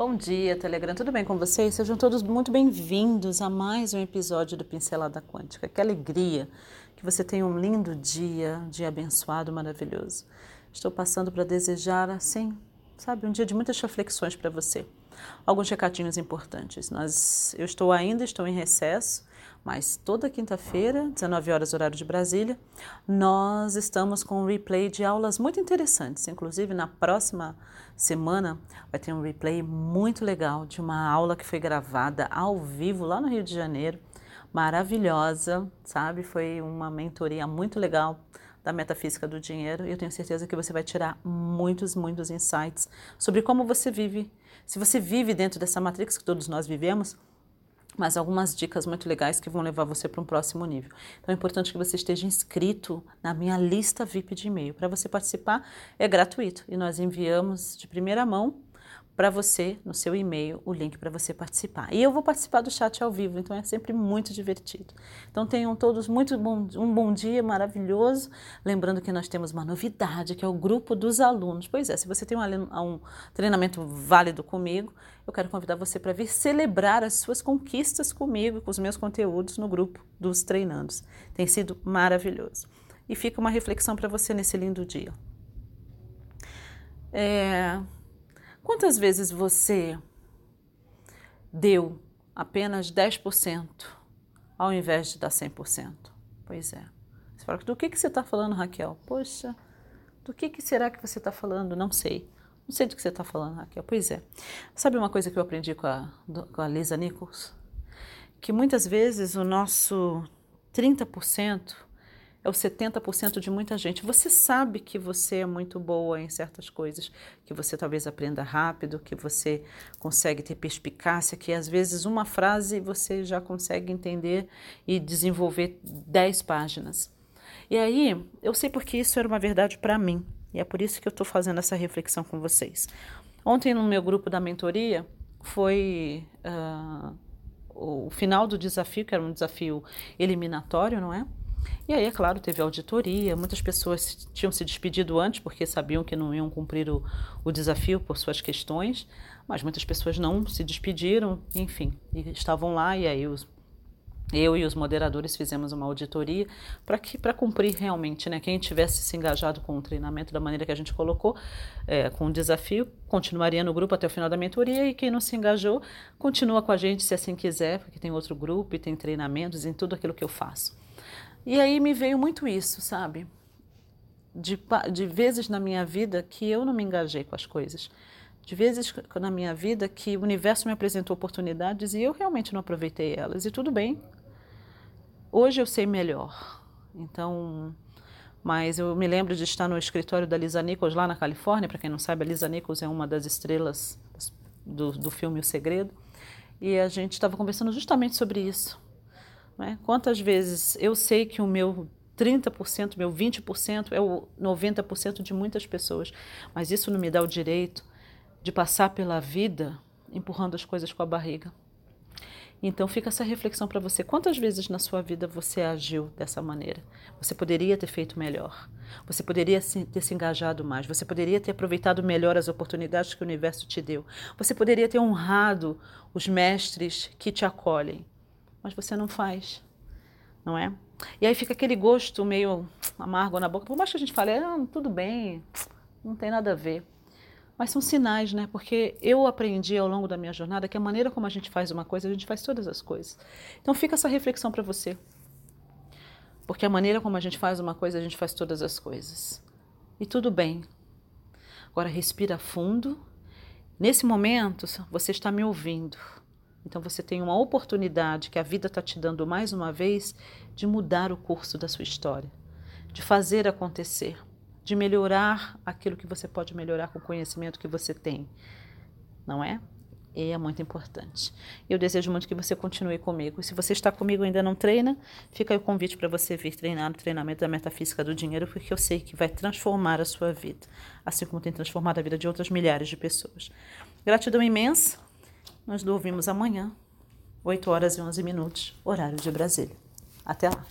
Bom dia, Telegram, tudo bem com vocês? Sejam todos muito bem-vindos a mais um episódio do Pincelada Quântica. Que alegria que você tenha um lindo dia, um dia abençoado, maravilhoso. Estou passando para desejar, assim, sabe, um dia de muitas reflexões para você. Alguns recadinhos importantes. Nós, eu estou ainda, estou em recesso, mas toda quinta-feira, 19 horas horário de Brasília, nós estamos com um replay de aulas muito interessantes. Inclusive, na próxima semana vai ter um replay muito legal de uma aula que foi gravada ao vivo lá no Rio de Janeiro. Maravilhosa, sabe? Foi uma mentoria muito legal da metafísica do dinheiro e eu tenho certeza que você vai tirar muitos, muitos insights sobre como você vive. Se você vive dentro dessa matrix que todos nós vivemos, mas algumas dicas muito legais que vão levar você para um próximo nível. Então é importante que você esteja inscrito na minha lista VIP de e-mail. Para você participar é gratuito e nós enviamos de primeira mão para você, no seu e-mail, o link para você participar. E eu vou participar do chat ao vivo, então é sempre muito divertido. Então tenham todos muito bom, um bom dia maravilhoso. Lembrando que nós temos uma novidade, que é o grupo dos alunos. Pois é, se você tem um, um treinamento válido comigo, eu quero convidar você para vir celebrar as suas conquistas comigo, com os meus conteúdos no grupo dos treinandos. Tem sido maravilhoso. E fica uma reflexão para você nesse lindo dia. É, Quantas vezes você deu apenas 10% ao invés de dar 100%? Pois é. Você fala, do que, que você está falando, Raquel? Poxa, do que, que será que você está falando? Não sei. Não sei do que você está falando, Raquel. Pois é. Sabe uma coisa que eu aprendi com a, com a Lisa Nichols? Que muitas vezes o nosso 30% é o 70% de muita gente. Você sabe que você é muito boa em certas coisas, que você talvez aprenda rápido, que você consegue ter perspicácia, que às vezes uma frase você já consegue entender e desenvolver 10 páginas. E aí, eu sei porque isso era uma verdade para mim, e é por isso que eu estou fazendo essa reflexão com vocês. Ontem, no meu grupo da mentoria, foi uh, o final do desafio, que era um desafio eliminatório, não é? E aí, é claro, teve auditoria, muitas pessoas tinham se despedido antes porque sabiam que não iam cumprir o, o desafio por suas questões, mas muitas pessoas não se despediram, enfim, estavam lá e aí os, eu e os moderadores fizemos uma auditoria para cumprir realmente, né? Quem tivesse se engajado com o treinamento da maneira que a gente colocou, é, com o desafio, continuaria no grupo até o final da mentoria e quem não se engajou, continua com a gente se assim quiser, porque tem outro grupo e tem treinamentos em tudo aquilo que eu faço. E aí me veio muito isso, sabe? De, de vezes na minha vida que eu não me engajei com as coisas. De vezes na minha vida que o universo me apresentou oportunidades e eu realmente não aproveitei elas. E tudo bem. Hoje eu sei melhor. Então, mas eu me lembro de estar no escritório da Lisa Nichols lá na Califórnia. Para quem não sabe, a Lisa Nichols é uma das estrelas do, do filme O Segredo. E a gente estava conversando justamente sobre isso né? Quantas vezes eu sei que o meu 30%, meu 20% é o 90% de muitas pessoas, mas isso não me dá o direito de passar pela vida empurrando as coisas com a barriga. Então fica essa reflexão para você. Quantas vezes na sua vida você agiu dessa maneira? Você poderia ter feito melhor. Você poderia ter se engajado mais. Você poderia ter aproveitado melhor as oportunidades que o universo te deu. Você poderia ter honrado os mestres que te acolhem mas você não faz, não é? E aí fica aquele gosto meio amargo na boca. Por mais que a gente fale, ah, tudo bem, não tem nada a ver. Mas são sinais, né? Porque eu aprendi ao longo da minha jornada que a maneira como a gente faz uma coisa, a gente faz todas as coisas. Então fica essa reflexão para você. Porque a maneira como a gente faz uma coisa, a gente faz todas as coisas. E tudo bem. Agora respira fundo. Nesse momento, você está me ouvindo. Então você tem uma oportunidade que a vida está te dando mais uma vez de mudar o curso da sua história, de fazer acontecer, de melhorar aquilo que você pode melhorar com o conhecimento que você tem, não é? E é muito importante. Eu desejo muito que você continue comigo. E se você está comigo e ainda não treina, fica o convite para você vir treinar no treinamento da metafísica do dinheiro, porque eu sei que vai transformar a sua vida, assim como tem transformado a vida de outras milhares de pessoas. Gratidão imensa. Nós dormimos amanhã, 8 horas e 11 minutos, horário de Brasília. Até lá.